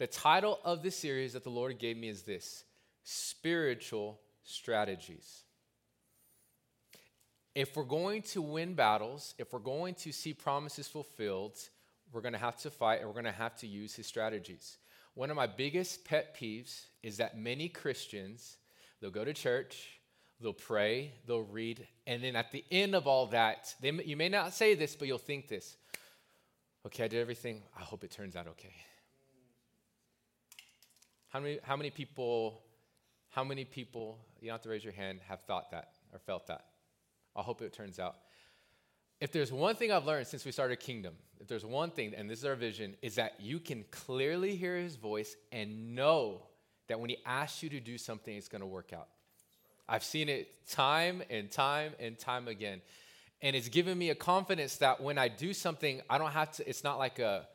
The title of the series that the Lord gave me is this Spiritual Strategies. If we're going to win battles, if we're going to see promises fulfilled, we're going to have to fight and we're going to have to use his strategies. One of my biggest pet peeves is that many Christians, they'll go to church, they'll pray, they'll read, and then at the end of all that, they, you may not say this, but you'll think this. Okay, I did everything. I hope it turns out okay. How many, how many people, how many people, you don't have to raise your hand, have thought that or felt that? I hope it turns out. If there's one thing I've learned since we started Kingdom, if there's one thing, and this is our vision, is that you can clearly hear his voice and know that when he asks you to do something, it's going to work out. I've seen it time and time and time again. And it's given me a confidence that when I do something, I don't have to, it's not like a,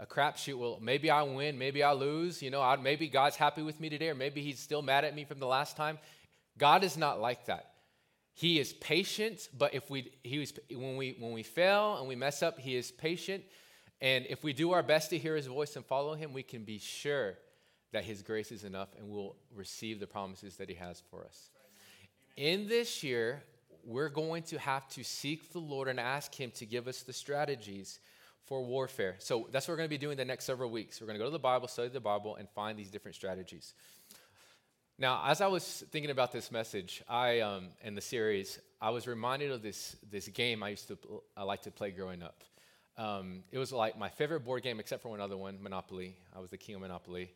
a crapshoot. Well, maybe I win, maybe I lose. You know, I, maybe God's happy with me today, or maybe He's still mad at me from the last time. God is not like that. He is patient, but if we he was when we when we fail and we mess up, He is patient. And if we do our best to hear His voice and follow Him, we can be sure that His grace is enough, and we'll receive the promises that He has for us. In this year, we're going to have to seek the Lord and ask Him to give us the strategies for warfare. So that's what we're going to be doing the next several weeks. We're going to go to the Bible, study the Bible, and find these different strategies. Now, as I was thinking about this message, I um, in the series, I was reminded of this this game I used to I like to play growing up. Um, it was like my favorite board game, except for one other one, Monopoly. I was the king of Monopoly.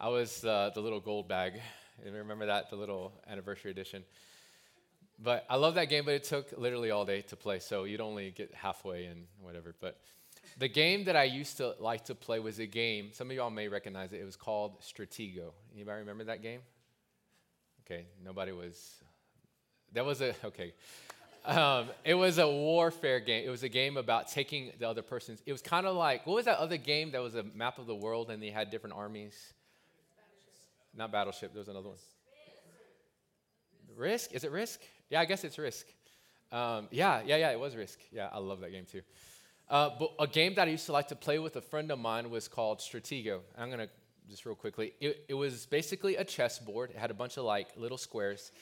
I was uh, the little gold bag. You remember that, the little anniversary edition. But I love that game, but it took literally all day to play, so you'd only get halfway and whatever. But the game that I used to like to play was a game, some of y'all may recognize it. It was called Stratego. Anybody remember that game? Okay, nobody was. That was a, okay. Um, it was a warfare game. It was a game about taking the other person's. It was kind of like, what was that other game that was a map of the world and they had different armies? Battleship. Not Battleship, there was another one. Risk? Is it Risk? Yeah, I guess it's Risk. Um, yeah, yeah, yeah, it was Risk. Yeah, I love that game too. Uh, but a game that I used to like to play with a friend of mine was called Stratego. I'm going to just real quickly. It, it was basically a chessboard. It had a bunch of like little squares.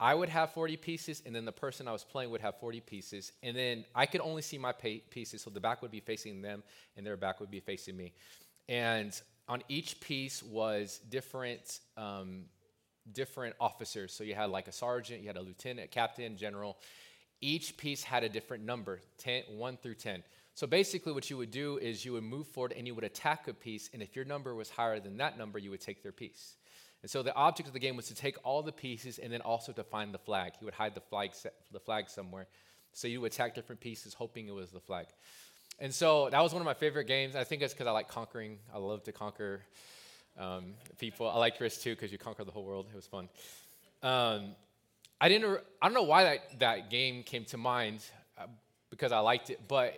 I would have 40 pieces, and then the person I was playing would have 40 pieces. And then I could only see my pieces, so the back would be facing them, and their back would be facing me. And on each piece was different, um, different officers. So you had like a sergeant, you had a lieutenant, captain, general, each piece had a different number 10, 1 through 10. So basically, what you would do is you would move forward and you would attack a piece, and if your number was higher than that number, you would take their piece. And so the object of the game was to take all the pieces and then also to find the flag. He would hide the flag, the flag somewhere. So you would attack different pieces, hoping it was the flag. And so that was one of my favorite games. I think it's because I like conquering. I love to conquer um, people. I like Risk too because you conquer the whole world. It was fun. Um, I didn't. I don't know why that, that game came to mind uh, because I liked it, but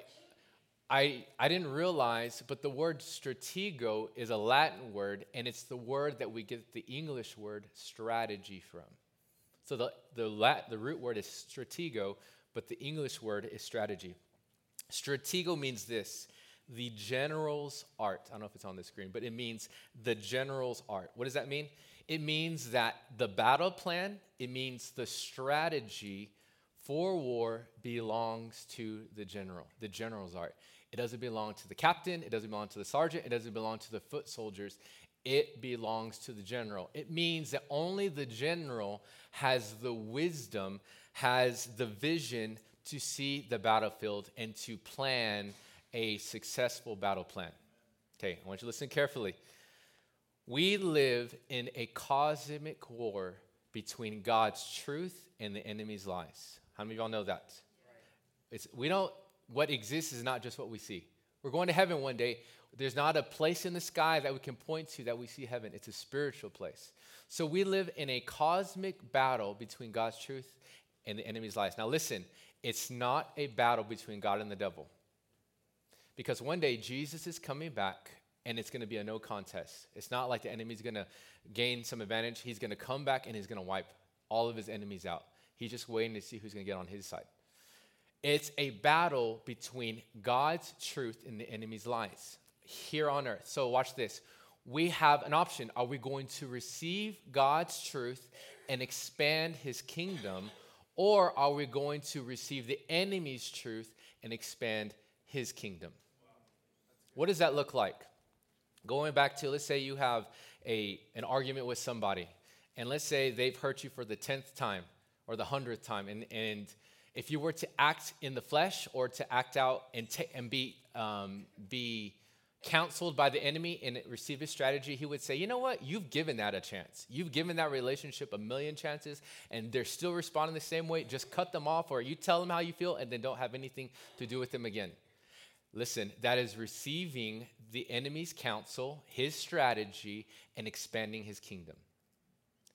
I I didn't realize. But the word stratego is a Latin word, and it's the word that we get the English word strategy from. So the the Lat, the root word is stratego, but the English word is strategy. Stratego means this the general's art. I don't know if it's on the screen, but it means the general's art. What does that mean? It means that the battle plan, it means the strategy for war belongs to the general, the general's art. It doesn't belong to the captain, it doesn't belong to the sergeant, it doesn't belong to the foot soldiers. It belongs to the general. It means that only the general has the wisdom, has the vision to see the battlefield and to plan a successful battle plan. Okay, I want you to listen carefully. We live in a cosmic war between God's truth and the enemy's lies. How many of y'all know that? It's, we don't, what exists is not just what we see. We're going to heaven one day. There's not a place in the sky that we can point to that we see heaven. It's a spiritual place. So we live in a cosmic battle between God's truth and the enemy's lies. Now listen, it's not a battle between God and the devil. Because one day Jesus is coming back and it's going to be a no contest. It's not like the enemy's going to gain some advantage. He's going to come back and he's going to wipe all of his enemies out. He's just waiting to see who's going to get on his side. It's a battle between God's truth and the enemy's lies here on earth. So watch this. we have an option. Are we going to receive God's truth and expand his kingdom, or are we going to receive the enemy's truth and expand his kingdom? What does that look like? Going back to, let's say you have a, an argument with somebody, and let's say they've hurt you for the 10th time or the 100th time, and, and if you were to act in the flesh or to act out and, t- and be, um, be counseled by the enemy and receive his strategy, he would say, You know what? You've given that a chance. You've given that relationship a million chances, and they're still responding the same way. Just cut them off, or you tell them how you feel, and then don't have anything to do with them again. Listen, that is receiving the enemy's counsel, his strategy, and expanding his kingdom.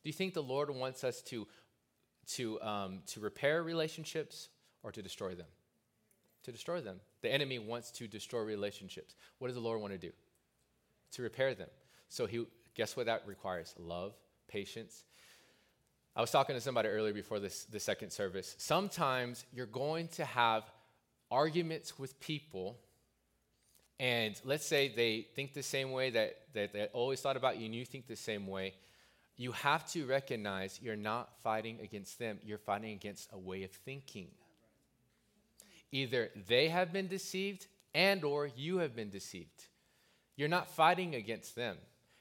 Do you think the Lord wants us to, to, um, to repair relationships or to destroy them? To destroy them. The enemy wants to destroy relationships. What does the Lord want to do? To repair them. So he guess what that requires? Love, patience. I was talking to somebody earlier before this the second service. Sometimes you're going to have arguments with people and let's say they think the same way that, that they always thought about you and you think the same way you have to recognize you're not fighting against them you're fighting against a way of thinking Either they have been deceived and or you have been deceived. You're not fighting against them.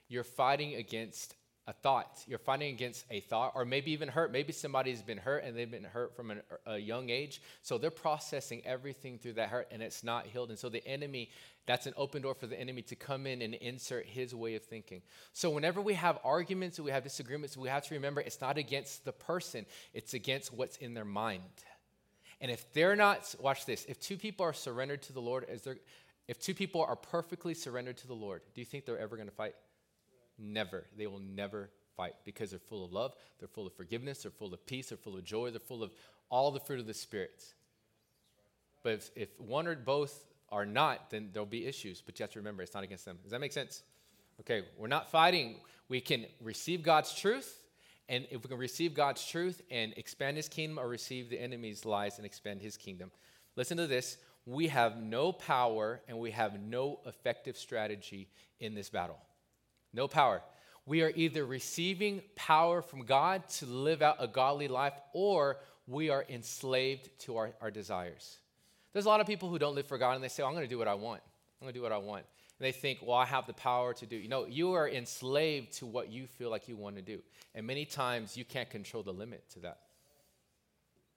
You're fighting against a thought. You're fighting against a thought, or maybe even hurt. Maybe somebody's been hurt and they've been hurt from an, a young age. So they're processing everything through that hurt and it's not healed. And so the enemy, that's an open door for the enemy to come in and insert his way of thinking. So whenever we have arguments, we have disagreements, we have to remember it's not against the person, it's against what's in their mind. And if they're not, watch this, if two people are surrendered to the Lord, if two people are perfectly surrendered to the Lord, do you think they're ever going to fight? Never. They will never fight because they're full of love, they're full of forgiveness, they're full of peace, they're full of joy, they're full of all the fruit of the Spirit. But if, if one or both are not, then there'll be issues. But you have to remember, it's not against them. Does that make sense? Okay, we're not fighting. We can receive God's truth and if we can receive God's truth and expand his kingdom or receive the enemy's lies and expand his kingdom, listen to this. We have no power and we have no effective strategy in this battle. No power. We are either receiving power from God to live out a godly life or we are enslaved to our, our desires. There's a lot of people who don't live for God and they say, I'm going to do what I want. I'm going to do what I want and they think, well, I have the power to do. You know, you are enslaved to what you feel like you want to do. And many times you can't control the limit to that.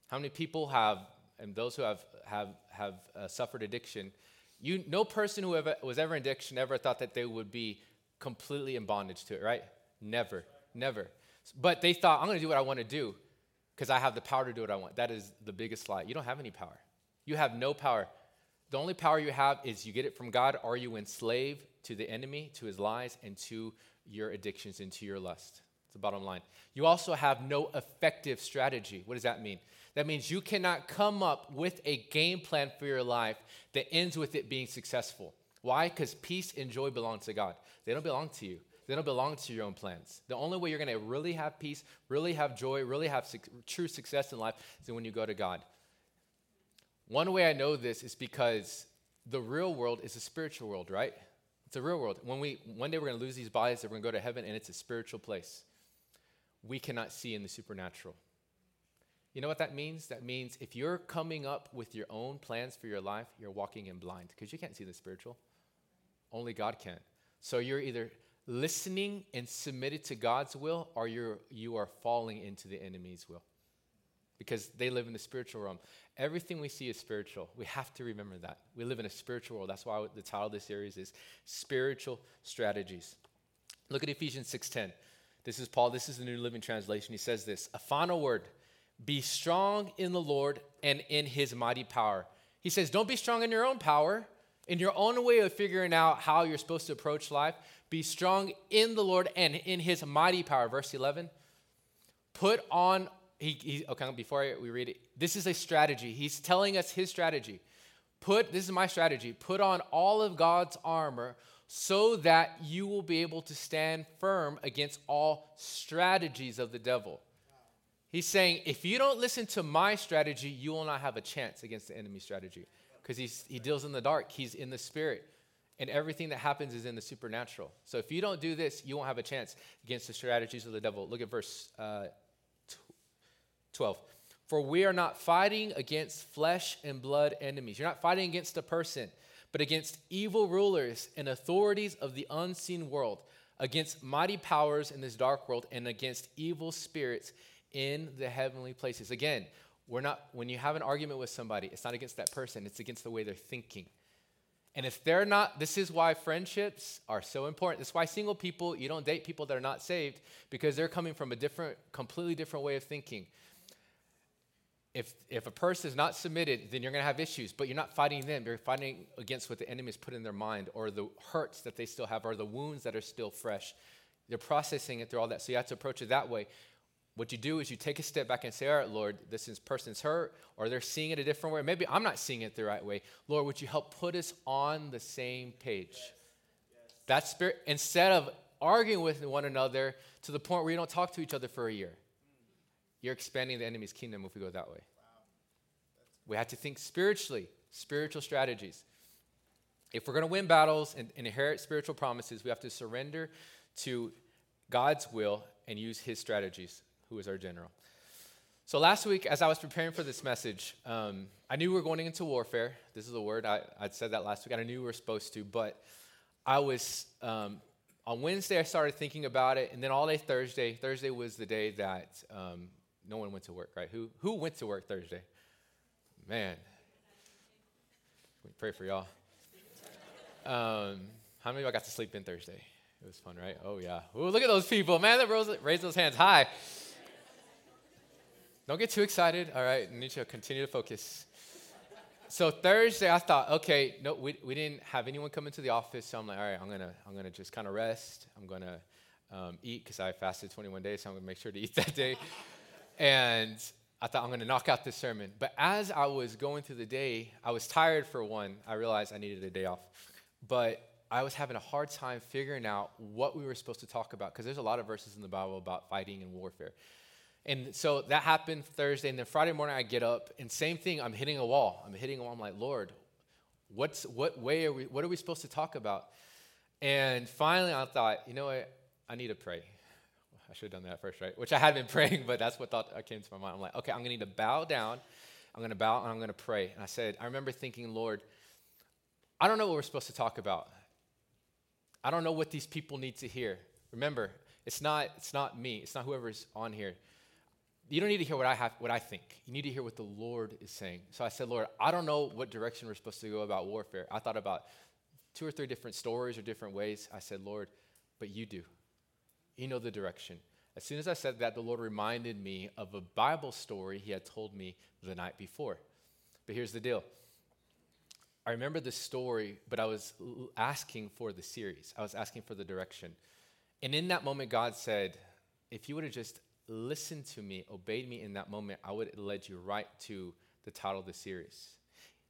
How many people have, and those who have, have, have uh, suffered addiction, you, no person who ever, was ever in addiction ever thought that they would be completely in bondage to it, right? Never, never. But they thought, I'm going to do what I want to do because I have the power to do what I want. That is the biggest lie. You don't have any power. You have no power. The only power you have is you get it from God. Are you enslaved to the enemy, to his lies, and to your addictions and to your lust? It's the bottom line. You also have no effective strategy. What does that mean? That means you cannot come up with a game plan for your life that ends with it being successful. Why? Because peace and joy belong to God. They don't belong to you. They don't belong to your own plans. The only way you're going to really have peace, really have joy, really have su- true success in life is when you go to God. One way I know this is because the real world is a spiritual world, right? It's a real world. When we one day we're going to lose these bodies, we're going to go to heaven, and it's a spiritual place. We cannot see in the supernatural. You know what that means? That means if you're coming up with your own plans for your life, you're walking in blind because you can't see the spiritual. Only God can. So you're either listening and submitted to God's will, or you're you are falling into the enemy's will because they live in the spiritual realm. Everything we see is spiritual. We have to remember that. We live in a spiritual world. That's why the title of this series is Spiritual Strategies. Look at Ephesians 6:10. This is Paul. This is the New Living Translation. He says this, a final word, be strong in the Lord and in his mighty power. He says, don't be strong in your own power, in your own way of figuring out how you're supposed to approach life. Be strong in the Lord and in his mighty power. Verse 11. Put on he, he, okay, before we read it, this is a strategy. He's telling us his strategy. Put, this is my strategy, put on all of God's armor so that you will be able to stand firm against all strategies of the devil. He's saying, if you don't listen to my strategy, you will not have a chance against the enemy strategy because he deals in the dark, he's in the spirit. and everything that happens is in the supernatural. So if you don't do this, you won't have a chance against the strategies of the devil. Look at verse uh, 12. For we are not fighting against flesh and blood enemies. You're not fighting against a person, but against evil rulers and authorities of the unseen world, against mighty powers in this dark world, and against evil spirits in the heavenly places. Again, we're not when you have an argument with somebody, it's not against that person, it's against the way they're thinking. And if they're not, this is why friendships are so important. This is why single people, you don't date people that are not saved because they're coming from a different, completely different way of thinking. If, if a person is not submitted, then you're going to have issues, but you're not fighting them. You're fighting against what the enemy has put in their mind or the hurts that they still have or the wounds that are still fresh. They're processing it through all that. So you have to approach it that way. What you do is you take a step back and say, All right, Lord, this is, person's hurt, or they're seeing it a different way. Maybe I'm not seeing it the right way. Lord, would you help put us on the same page? Yes. Yes. That spirit, instead of arguing with one another to the point where you don't talk to each other for a year, you're expanding the enemy's kingdom if we go that way. Wow. We have to think spiritually, spiritual strategies. If we're going to win battles and, and inherit spiritual promises, we have to surrender to God's will and use his strategies who is our general. So last week, as I was preparing for this message, um, I knew we were going into warfare. This is a word I, would said that last week, and I knew we were supposed to. But I was um, on Wednesday. I started thinking about it, and then all day Thursday. Thursday was the day that um, no one went to work. Right? Who who went to work Thursday? Man, we pray for y'all. Um, how many of y'all got to sleep in Thursday? It was fun, right? Oh yeah. Ooh, look at those people, man! That raised those hands high. Don't get too excited. All right, need to continue to focus. So Thursday, I thought, okay, no, we, we didn't have anyone come into the office, so I'm like, all right, I'm gonna I'm gonna just kind of rest. I'm gonna um, eat because I fasted 21 days, so I'm gonna make sure to eat that day. and I thought I'm gonna knock out this sermon. But as I was going through the day, I was tired for one. I realized I needed a day off, but I was having a hard time figuring out what we were supposed to talk about because there's a lot of verses in the Bible about fighting and warfare. And so that happened Thursday. And then Friday morning, I get up, and same thing, I'm hitting a wall. I'm hitting a wall. I'm like, Lord, what's, what way are we, what are we supposed to talk about? And finally, I thought, you know what? I need to pray. I should have done that first, right? Which I had been praying, but that's what thought uh, came to my mind. I'm like, okay, I'm going to need to bow down. I'm going to bow and I'm going to pray. And I said, I remember thinking, Lord, I don't know what we're supposed to talk about. I don't know what these people need to hear. Remember, it's not, it's not me. It's not whoever's on here you don't need to hear what I have, what I think. You need to hear what the Lord is saying. So I said, Lord, I don't know what direction we're supposed to go about warfare. I thought about two or three different stories or different ways. I said, Lord, but you do. You know the direction. As soon as I said that, the Lord reminded me of a Bible story He had told me the night before. But here's the deal. I remember the story, but I was asking for the series. I was asking for the direction. And in that moment, God said, if you would have just listened to me, obeyed me in that moment, I would have led you right to the title of the series.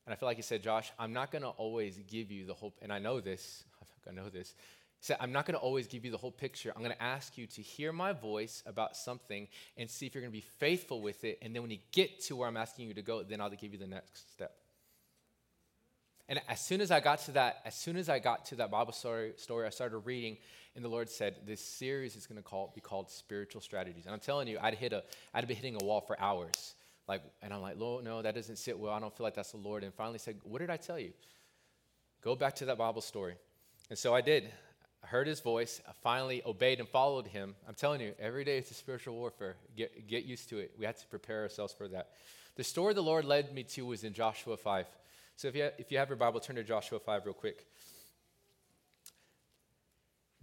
And I feel like he said, Josh, I'm not going to always give you the whole, and I know this, I know this. He said, I'm not going to always give you the whole picture. I'm going to ask you to hear my voice about something and see if you're going to be faithful with it. And then when you get to where I'm asking you to go, then I'll give you the next step. And as soon as I got to that, as soon as I got to that Bible story, story I started reading, and the Lord said, "This series is going to be called Spiritual Strategies." And I'm telling you, I'd hit a, I'd be hitting a wall for hours, like, and I'm like, "Lord, no, that doesn't sit well. I don't feel like that's the Lord." And finally said, "What did I tell you? Go back to that Bible story." And so I did. I heard his voice. I finally obeyed and followed him. I'm telling you, every day it's a spiritual warfare. Get, get used to it. We have to prepare ourselves for that. The story the Lord led me to was in Joshua 5. So if you, have, if you have your Bible, turn to Joshua 5 real quick.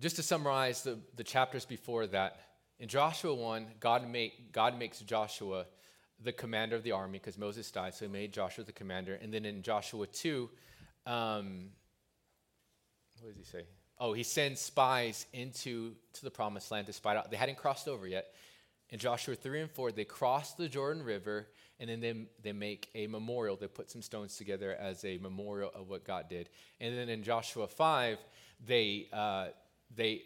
Just to summarize the, the chapters before that, in Joshua 1, God, make, God makes Joshua the commander of the army because Moses died, so he made Joshua the commander. And then in Joshua 2, um, what does he say? Oh, he sends spies into to the promised land to spy out. They hadn't crossed over yet. In Joshua 3 and 4, they crossed the Jordan River and then they, they make a memorial. They put some stones together as a memorial of what God did. And then in Joshua 5, they, uh, they,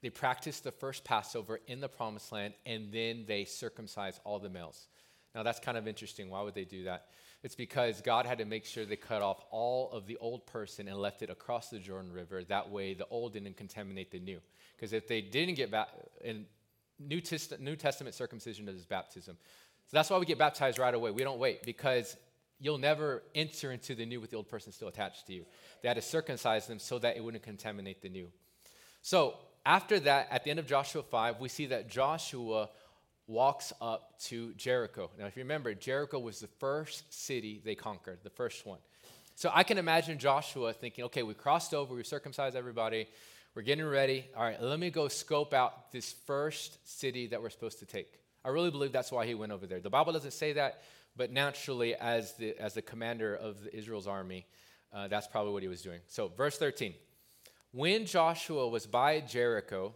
they practice the first Passover in the promised land, and then they circumcise all the males. Now, that's kind of interesting. Why would they do that? It's because God had to make sure they cut off all of the old person and left it across the Jordan River. That way, the old didn't contaminate the new. Because if they didn't get back in New, Test- new Testament circumcision is baptism. So that's why we get baptized right away. We don't wait because you'll never enter into the new with the old person still attached to you. They had to circumcise them so that it wouldn't contaminate the new. So after that, at the end of Joshua 5, we see that Joshua walks up to Jericho. Now, if you remember, Jericho was the first city they conquered, the first one. So I can imagine Joshua thinking, okay, we crossed over, we circumcised everybody, we're getting ready. All right, let me go scope out this first city that we're supposed to take. I really believe that's why he went over there. The Bible doesn't say that, but naturally, as the, as the commander of Israel's army, uh, that's probably what he was doing. So, verse 13 When Joshua was by Jericho,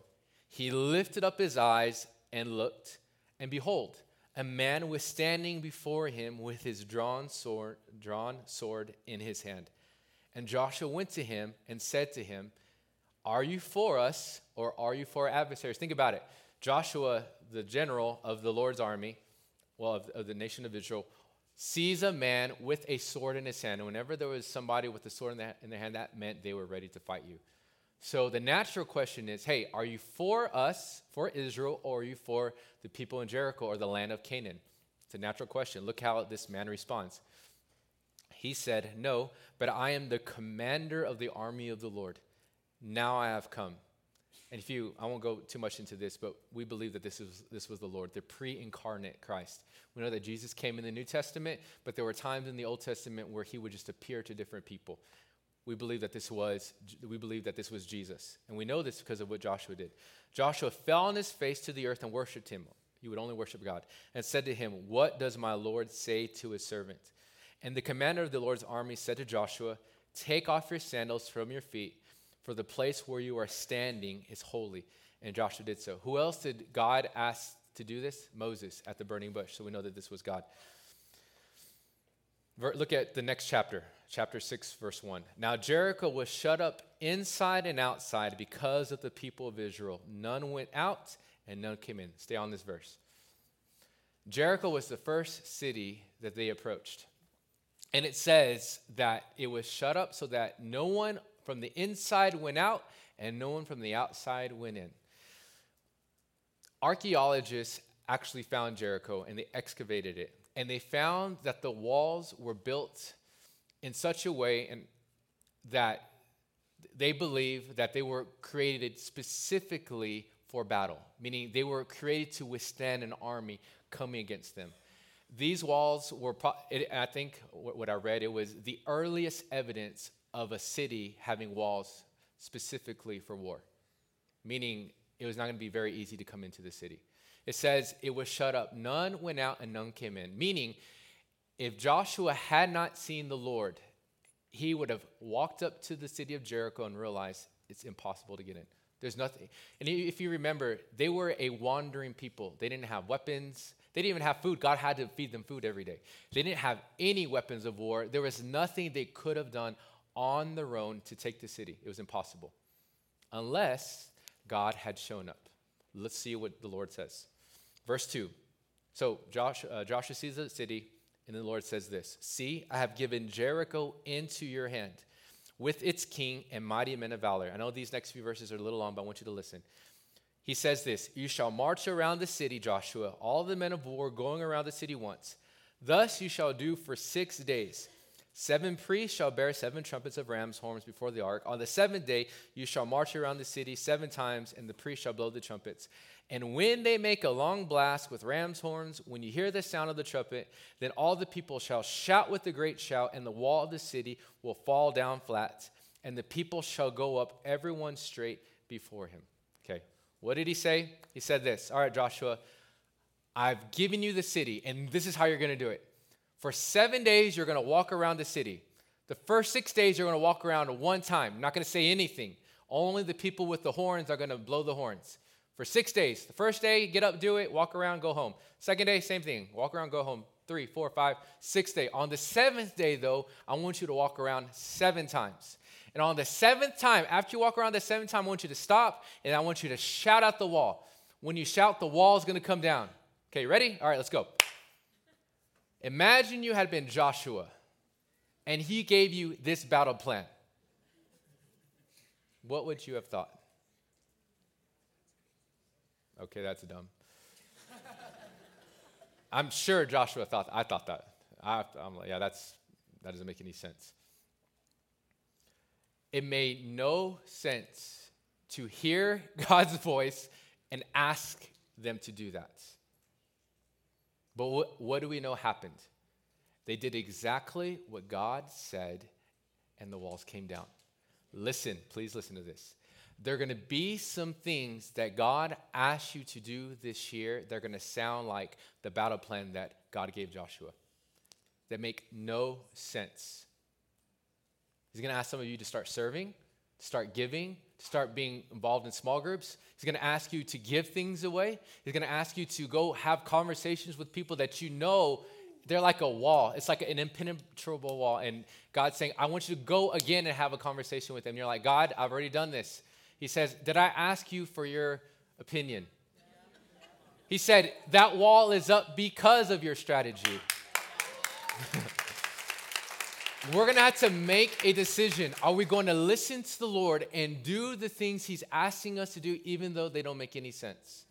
he lifted up his eyes and looked and behold, a man was standing before him with his drawn sword, drawn sword in his hand. And Joshua went to him and said to him, Are you for us or are you for our adversaries? Think about it. Joshua, the general of the Lord's army, well, of, of the nation of Israel, sees a man with a sword in his hand. And whenever there was somebody with a sword in, the, in their hand, that meant they were ready to fight you. So the natural question is hey, are you for us, for Israel, or are you for the people in Jericho or the land of Canaan? It's a natural question. Look how this man responds. He said, No, but I am the commander of the army of the Lord. Now I have come. And if you, I won't go too much into this, but we believe that this, is, this was the Lord, the pre incarnate Christ. We know that Jesus came in the New Testament, but there were times in the Old Testament where he would just appear to different people we believe that this was we believe that this was Jesus. And we know this because of what Joshua did. Joshua fell on his face to the earth and worshiped him. He would only worship God and said to him, "What does my Lord say to his servant?" And the commander of the Lord's army said to Joshua, "Take off your sandals from your feet, for the place where you are standing is holy." And Joshua did so. Who else did God ask to do this? Moses at the burning bush. So we know that this was God. Look at the next chapter, chapter 6, verse 1. Now Jericho was shut up inside and outside because of the people of Israel. None went out and none came in. Stay on this verse. Jericho was the first city that they approached. And it says that it was shut up so that no one from the inside went out and no one from the outside went in. Archaeologists actually found Jericho and they excavated it and they found that the walls were built in such a way and that they believe that they were created specifically for battle, meaning they were created to withstand an army coming against them. These walls were, I think what I read, it was the earliest evidence of a city having walls specifically for war, meaning it was not going to be very easy to come into the city. It says, It was shut up. None went out and none came in. Meaning, if Joshua had not seen the Lord, he would have walked up to the city of Jericho and realized it's impossible to get in. There's nothing. And if you remember, they were a wandering people. They didn't have weapons. They didn't even have food. God had to feed them food every day. They didn't have any weapons of war. There was nothing they could have done on their own to take the city. It was impossible. Unless God had shown up. Let's see what the Lord says. Verse 2. So Josh, uh, Joshua sees the city, and the Lord says this See, I have given Jericho into your hand with its king and mighty men of valor. I know these next few verses are a little long, but I want you to listen. He says this You shall march around the city, Joshua, all the men of war going around the city once. Thus you shall do for six days. Seven priests shall bear seven trumpets of ram's horns before the ark. On the seventh day you shall march around the city seven times, and the priests shall blow the trumpets. And when they make a long blast with ram's horns, when you hear the sound of the trumpet, then all the people shall shout with a great shout, and the wall of the city will fall down flat, and the people shall go up, everyone straight before him. Okay, what did he say? He said this All right, Joshua, I've given you the city, and this is how you're going to do it. For seven days, you're going to walk around the city. The first six days, you're going to walk around one time. I'm not going to say anything. Only the people with the horns are going to blow the horns for six days. The first day, get up, do it, walk around, go home. Second day, same thing, walk around, go home. Three, four, five, six day. On the seventh day, though, I want you to walk around seven times. And on the seventh time, after you walk around the seventh time, I want you to stop and I want you to shout out the wall. When you shout, the wall is going to come down. Okay, ready? All right, let's go. Imagine you had been Joshua and he gave you this battle plan. What would you have thought? Okay, that's dumb. I'm sure Joshua thought I thought that. I, am like, yeah, that's that doesn't make any sense. It made no sense to hear God's voice and ask them to do that. But what, what do we know happened? They did exactly what God said, and the walls came down. Listen, please listen to this. There are going to be some things that God asks you to do this year. They're going to sound like the battle plan that God gave Joshua, that make no sense. He's going to ask some of you to start serving, start giving, start being involved in small groups. He's going to ask you to give things away. He's going to ask you to go have conversations with people that you know they're like a wall. It's like an impenetrable wall. And God's saying, I want you to go again and have a conversation with them. You're like, God, I've already done this. He says, Did I ask you for your opinion? He said, That wall is up because of your strategy. We're going to have to make a decision. Are we going to listen to the Lord and do the things He's asking us to do, even though they don't make any sense?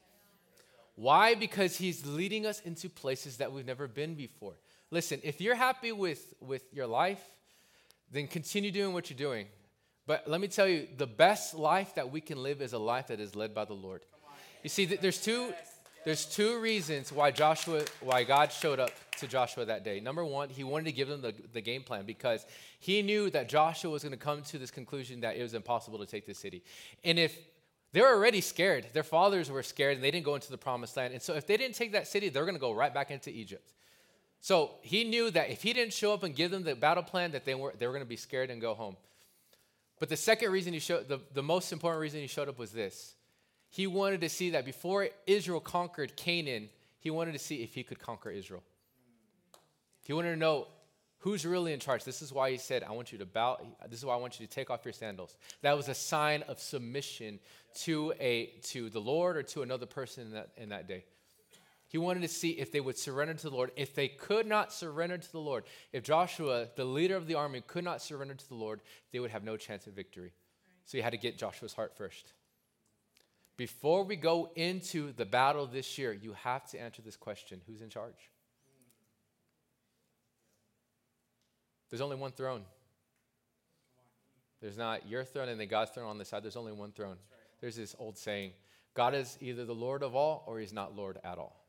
Why? Because He's leading us into places that we've never been before. Listen, if you're happy with, with your life, then continue doing what you're doing. But let me tell you, the best life that we can live is a life that is led by the Lord. You see, there's two, there's two reasons why Joshua, why God showed up to Joshua that day. Number one, he wanted to give them the, the game plan because he knew that Joshua was going to come to this conclusion that it was impossible to take the city. And if they were already scared, their fathers were scared and they didn't go into the promised land. And so if they didn't take that city, they're going to go right back into Egypt. So he knew that if he didn't show up and give them the battle plan, that they were, they were going to be scared and go home. But the second reason he showed, the, the most important reason he showed up was this he wanted to see that before Israel conquered Canaan, he wanted to see if he could conquer Israel. He wanted to know who's really in charge. This is why he said, I want you to bow. This is why I want you to take off your sandals. That was a sign of submission to, a, to the Lord or to another person in that, in that day. He wanted to see if they would surrender to the Lord. If they could not surrender to the Lord, if Joshua, the leader of the army, could not surrender to the Lord, they would have no chance of victory. So he had to get Joshua's heart first. Before we go into the battle this year, you have to answer this question Who's in charge? There's only one throne. There's not your throne and then God's throne on the side. There's only one throne. There's this old saying God is either the Lord of all or he's not Lord at all.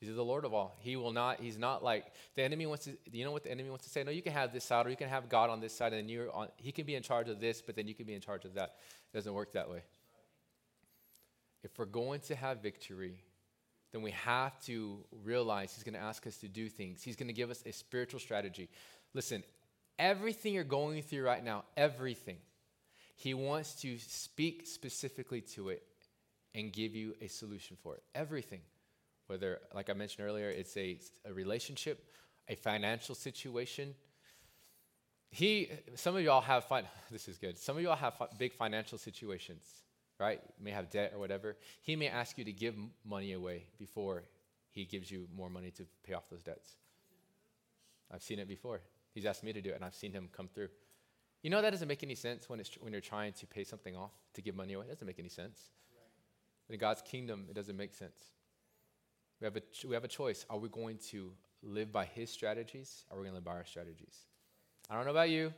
He's the Lord of all. He will not, he's not like, the enemy wants to, you know what the enemy wants to say? No, you can have this side or you can have God on this side and you're on, he can be in charge of this, but then you can be in charge of that. It doesn't work that way if we're going to have victory, then we have to realize He's going to ask us to do things. He's going to give us a spiritual strategy. Listen, everything you're going through right now, everything, He wants to speak specifically to it and give you a solution for it. Everything. Whether, like I mentioned earlier, it's a, a relationship, a financial situation. He, some of y'all have, fun, this is good. Some of y'all have big financial situations right? You may have debt or whatever. He may ask you to give money away before he gives you more money to pay off those debts. I've seen it before. He's asked me to do it, and I've seen him come through. You know that doesn't make any sense when, it's, when you're trying to pay something off to give money away. It doesn't make any sense. In God's kingdom, it doesn't make sense. We have, a, we have a choice. Are we going to live by his strategies? Or are we going to live by our strategies? I don't know about you.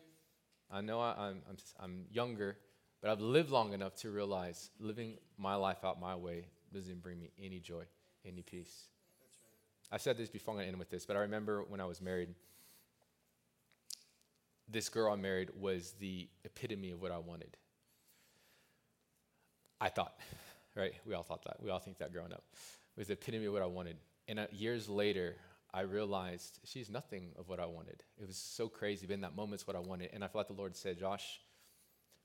I know I, I'm, I'm, I'm younger, but I've lived long enough to realize living my life out my way doesn't bring me any joy, any peace. Right. I've said this before, I'm going to end with this, but I remember when I was married, this girl I married was the epitome of what I wanted. I thought, right? We all thought that. We all think that growing up. It was the epitome of what I wanted. And uh, years later, I realized she's nothing of what I wanted. It was so crazy, but in that moment, it's what I wanted. And I feel like the Lord said, Josh,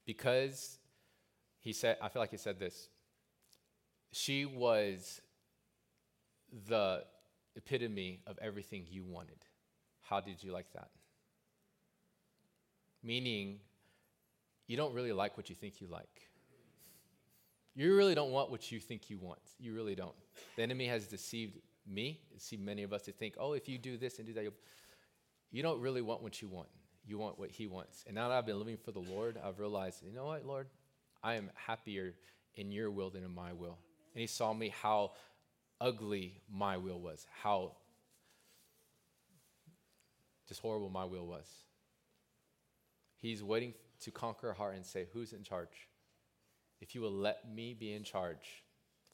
because he said, I feel like he said this. She was the epitome of everything you wanted. How did you like that? Meaning, you don't really like what you think you like. You really don't want what you think you want. You really don't. The enemy has deceived me, see many of us to think, oh, if you do this and do that, you don't really want what you want. You want what He wants. And now that I've been living for the Lord, I've realized, you know what, Lord? I am happier in your will than in my will. And He saw me how ugly my will was, how just horrible my will was. He's waiting to conquer a heart and say, Who's in charge? If you will let me be in charge,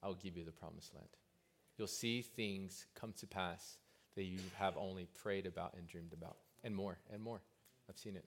I will give you the promised land. You'll see things come to pass that you have only prayed about and dreamed about, and more and more. I've seen it.